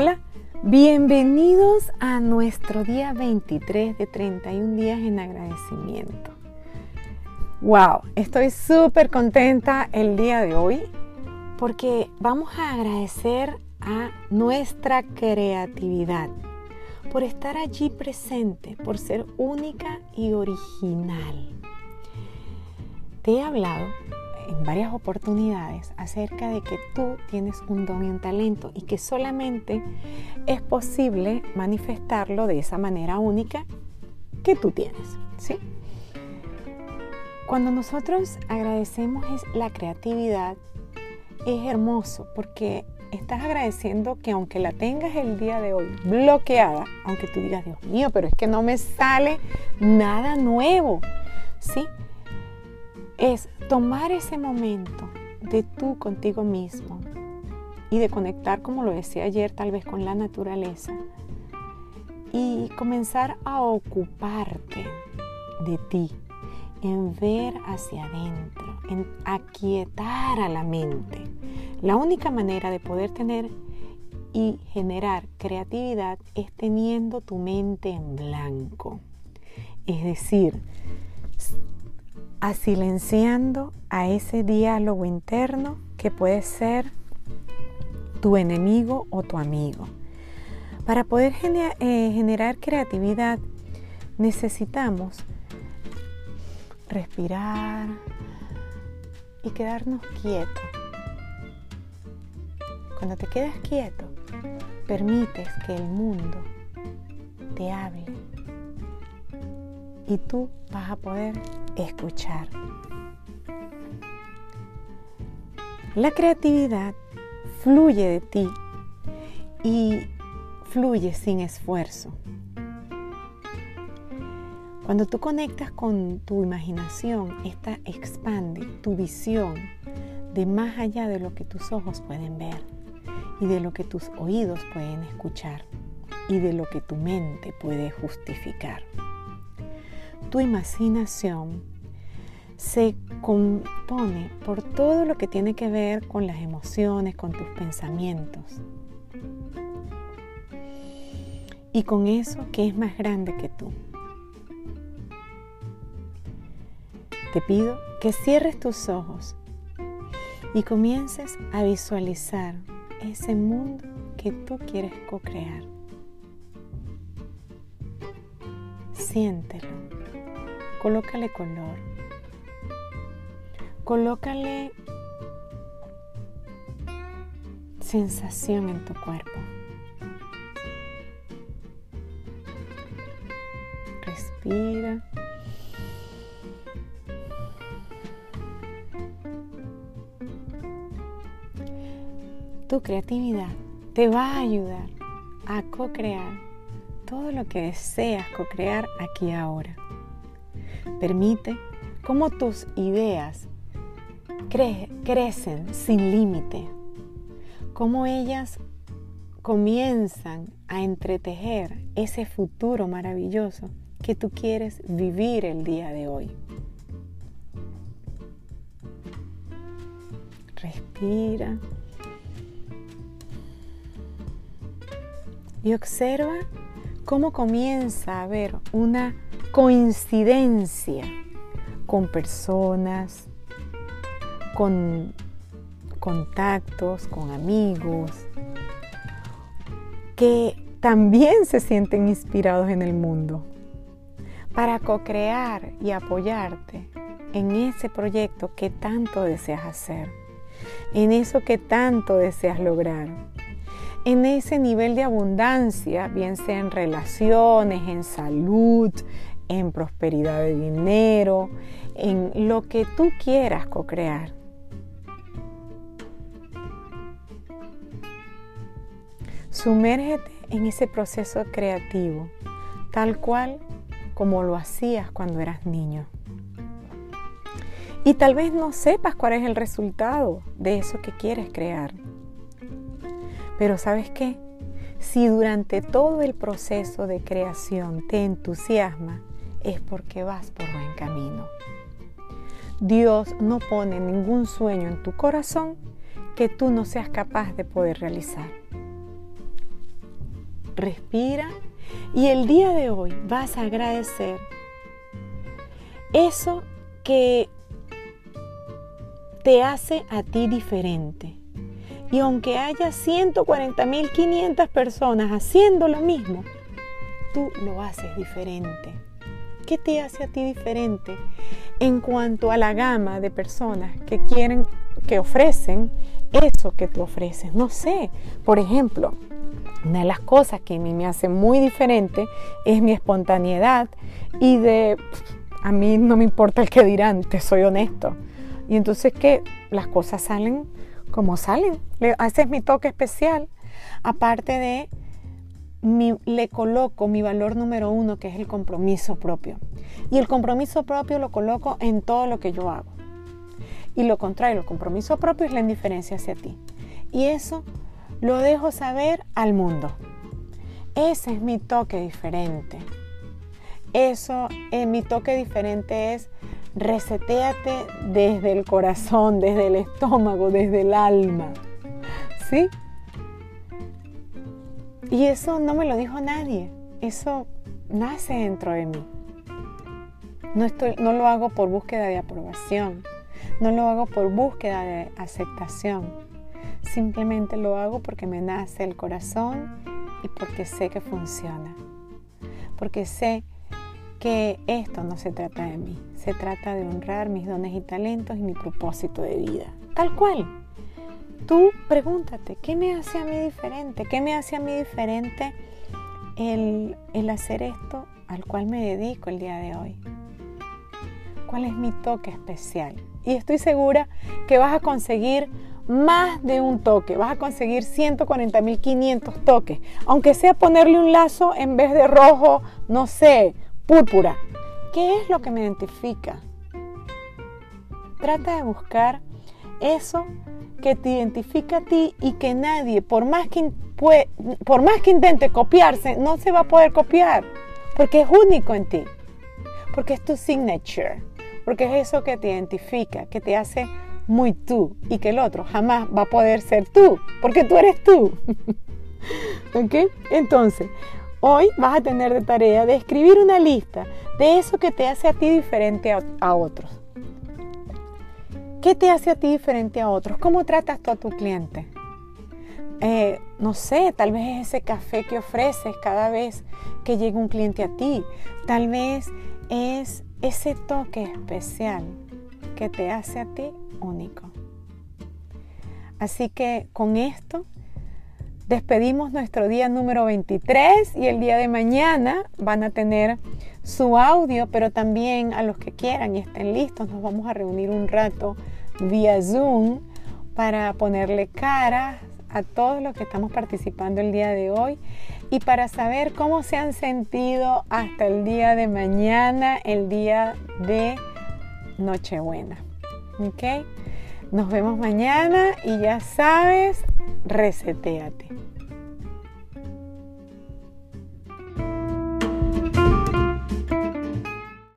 Hola, bienvenidos a nuestro día 23 de 31 días en agradecimiento. Wow, estoy súper contenta el día de hoy porque vamos a agradecer a nuestra creatividad por estar allí presente, por ser única y original. Te he hablado en varias oportunidades acerca de que tú tienes un don y un talento y que solamente es posible manifestarlo de esa manera única que tú tienes, ¿sí? Cuando nosotros agradecemos la creatividad, es hermoso porque estás agradeciendo que aunque la tengas el día de hoy bloqueada, aunque tú digas, Dios mío, pero es que no me sale nada nuevo, ¿sí? Es tomar ese momento de tú contigo mismo y de conectar, como lo decía ayer, tal vez con la naturaleza y comenzar a ocuparte de ti, en ver hacia adentro, en aquietar a la mente. La única manera de poder tener y generar creatividad es teniendo tu mente en blanco. Es decir, asilenciando a ese diálogo interno que puede ser tu enemigo o tu amigo. Para poder eh, generar creatividad necesitamos respirar y quedarnos quietos. Cuando te quedas quieto, permites que el mundo te hable y tú vas a poder escuchar. La creatividad fluye de ti y fluye sin esfuerzo. Cuando tú conectas con tu imaginación, esta expande tu visión de más allá de lo que tus ojos pueden ver y de lo que tus oídos pueden escuchar y de lo que tu mente puede justificar tu imaginación se compone por todo lo que tiene que ver con las emociones, con tus pensamientos. Y con eso que es más grande que tú. Te pido que cierres tus ojos y comiences a visualizar ese mundo que tú quieres co-crear. Siéntelo colócale color, colócale sensación en tu cuerpo. Respira. Tu creatividad te va a ayudar a co-crear todo lo que deseas co-crear aquí ahora. Permite cómo tus ideas crecen sin límite, cómo ellas comienzan a entretejer ese futuro maravilloso que tú quieres vivir el día de hoy. Respira. Y observa cómo comienza a haber una coincidencia con personas, con contactos, con amigos, que también se sienten inspirados en el mundo. Para co-crear y apoyarte en ese proyecto que tanto deseas hacer, en eso que tanto deseas lograr, en ese nivel de abundancia, bien sea en relaciones, en salud, en prosperidad de dinero, en lo que tú quieras co-crear. Sumérgete en ese proceso creativo, tal cual como lo hacías cuando eras niño. Y tal vez no sepas cuál es el resultado de eso que quieres crear. Pero sabes qué? Si durante todo el proceso de creación te entusiasma, es porque vas por buen camino. Dios no pone ningún sueño en tu corazón que tú no seas capaz de poder realizar. respira y el día de hoy vas a agradecer eso que te hace a ti diferente. Y aunque haya 140.500 personas haciendo lo mismo, tú lo haces diferente. ¿Qué te hace a ti diferente en cuanto a la gama de personas que quieren, que ofrecen eso que tú ofreces? No sé, por ejemplo, una de las cosas que a mí me hace muy diferente es mi espontaneidad y de a mí no me importa el que dirán, te soy honesto. Y entonces que las cosas salen como salen. Ese es mi toque especial. Aparte de, le coloco mi valor número uno, que es el compromiso propio. Y el compromiso propio lo coloco en todo lo que yo hago. Y lo contrario, el compromiso propio es la indiferencia hacia ti. Y eso lo dejo saber al mundo. Ese es mi toque diferente. Eso, eh, mi toque diferente es reseteate desde el corazón, desde el estómago, desde el alma. ¿Sí? Y eso no me lo dijo nadie. Eso nace dentro de mí. No, estoy, no lo hago por búsqueda de aprobación. No lo hago por búsqueda de aceptación. Simplemente lo hago porque me nace el corazón y porque sé que funciona. Porque sé que esto no se trata de mí, se trata de honrar mis dones y talentos y mi propósito de vida. Tal cual. Tú pregúntate, ¿qué me hace a mí diferente? ¿Qué me hace a mí diferente el, el hacer esto al cual me dedico el día de hoy? ¿Cuál es mi toque especial? Y estoy segura que vas a conseguir más de un toque, vas a conseguir 140.500 toques, aunque sea ponerle un lazo en vez de rojo, no sé, púrpura. ¿Qué es lo que me identifica? Trata de buscar eso que te identifica a ti y que nadie, por más que, por más que intente copiarse, no se va a poder copiar, porque es único en ti, porque es tu signature, porque es eso que te identifica, que te hace muy tú y que el otro jamás va a poder ser tú, porque tú eres tú. ¿Ok? Entonces, Hoy vas a tener de tarea de escribir una lista de eso que te hace a ti diferente a, otros. ¿Qué te hace a ti diferente a otros? ¿Cómo tratas tú a tu cliente? Eh, no sé, tal vez es ese café que ofreces cada vez que llega un cliente a ti. Tal vez es ese toque especial que te hace a ti único. Así que con esto despedimos nuestro día número 23 y el día de mañana van a tener su audio, pero también a los que quieran y estén listos, nos vamos a reunir un rato vía Zoom para ponerle cara a todos los que estamos participando el día de hoy y para saber cómo se han sentido hasta el día de mañana, el día de Nochebuena. ¿Ok? Nos vemos mañana y ya sabes, reseteate.